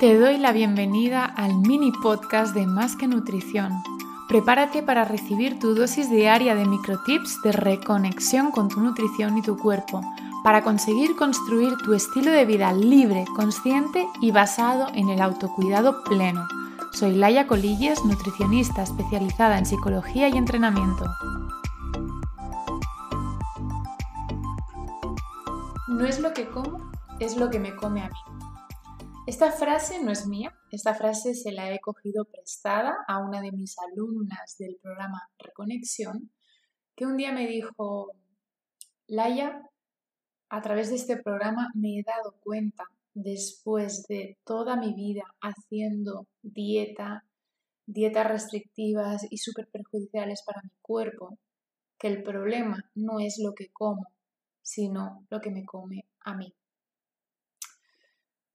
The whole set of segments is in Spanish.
Te doy la bienvenida al mini podcast de Más que Nutrición. Prepárate para recibir tu dosis diaria de microtips de reconexión con tu nutrición y tu cuerpo, para conseguir construir tu estilo de vida libre, consciente y basado en el autocuidado pleno. Soy Laia Colilles, nutricionista especializada en psicología y entrenamiento. No es lo que como, es lo que me come a mí. Esta frase no es mía, esta frase se la he cogido prestada a una de mis alumnas del programa Reconexión, que un día me dijo, Laia, a través de este programa me he dado cuenta, después de toda mi vida haciendo dieta, dietas restrictivas y súper perjudiciales para mi cuerpo, que el problema no es lo que como, sino lo que me come a mí.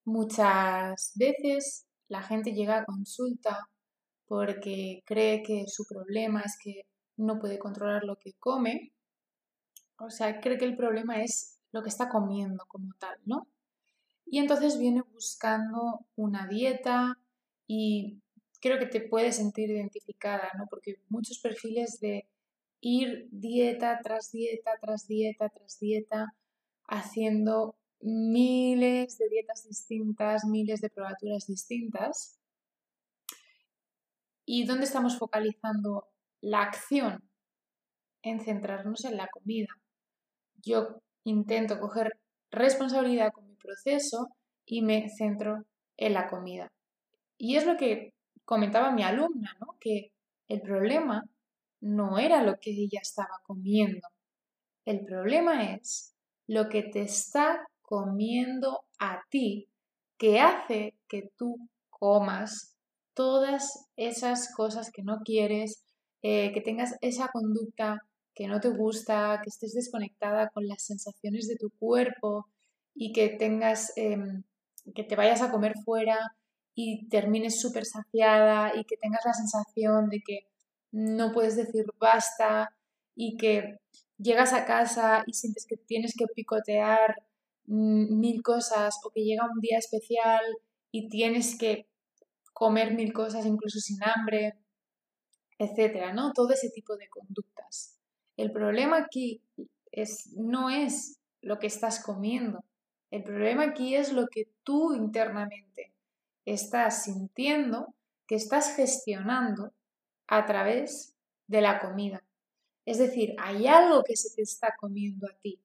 Muchas veces la gente llega a consulta porque cree que su problema es que no puede controlar lo que come, o sea, cree que el problema es lo que está comiendo como tal, ¿no? Y entonces viene buscando una dieta y creo que te puedes sentir identificada, ¿no? Porque muchos perfiles de ir dieta tras dieta, tras dieta, tras dieta, haciendo miles de dietas distintas, miles de probaturas distintas. ¿Y dónde estamos focalizando la acción? En centrarnos en la comida. Yo intento coger responsabilidad con mi proceso y me centro en la comida. Y es lo que comentaba mi alumna, ¿no? Que el problema no era lo que ella estaba comiendo. El problema es lo que te está comiendo a ti que hace que tú comas todas esas cosas que no quieres, eh, que tengas esa conducta que no te gusta, que estés desconectada con las sensaciones de tu cuerpo y que tengas, em, que te vayas a comer fuera y termines súper saciada y que tengas la sensación de que no puedes decir basta y que llegas a casa y sientes que tienes que picotear mil cosas o que llega un día especial y tienes que comer mil cosas incluso sin hambre, etcétera, ¿no? Todo ese tipo de conductas. El problema aquí es, no es lo que estás comiendo. El problema aquí es lo que tú internamente estás sintiendo, que estás gestionando a través de la comida. Es decir, hay algo que se te está comiendo a ti.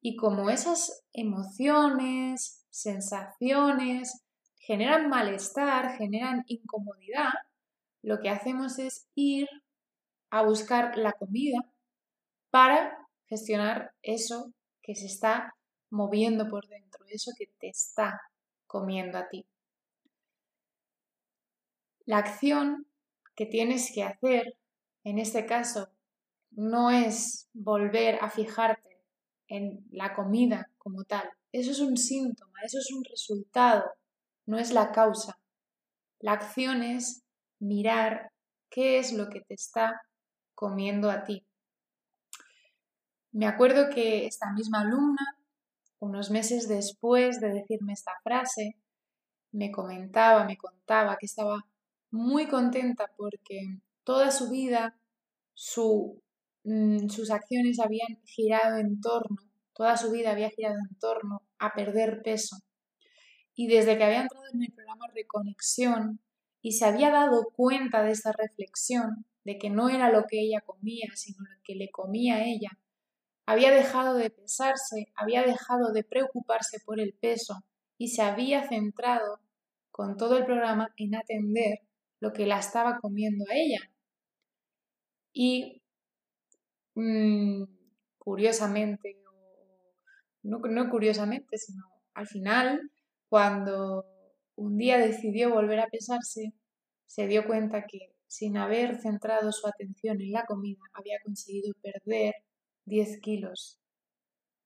Y como esas emociones, sensaciones generan malestar, generan incomodidad, lo que hacemos es ir a buscar la comida para gestionar eso que se está moviendo por dentro, eso que te está comiendo a ti. La acción que tienes que hacer, en este caso, no es volver a fijarte en la comida como tal. Eso es un síntoma, eso es un resultado, no es la causa. La acción es mirar qué es lo que te está comiendo a ti. Me acuerdo que esta misma alumna, unos meses después de decirme esta frase, me comentaba, me contaba que estaba muy contenta porque toda su vida su Mm, sus acciones habían girado en torno, toda su vida había girado en torno a perder peso. Y desde que había entrado en el programa Reconexión y se había dado cuenta de esta reflexión, de que no era lo que ella comía, sino lo que le comía a ella, había dejado de pesarse, había dejado de preocuparse por el peso y se había centrado con todo el programa en atender lo que la estaba comiendo a ella. Y Mm, curiosamente, no, no curiosamente, sino al final, cuando un día decidió volver a pesarse, se dio cuenta que sin haber centrado su atención en la comida, había conseguido perder 10 kilos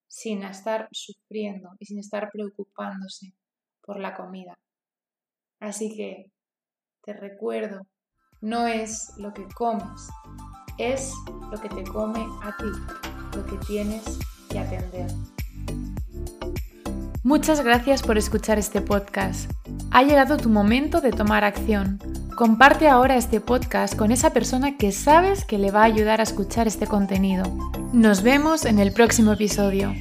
sin estar sufriendo y sin estar preocupándose por la comida. Así que te recuerdo, no es lo que comes, es lo que te come a ti, lo que tienes que atender. Muchas gracias por escuchar este podcast. Ha llegado tu momento de tomar acción. Comparte ahora este podcast con esa persona que sabes que le va a ayudar a escuchar este contenido. Nos vemos en el próximo episodio.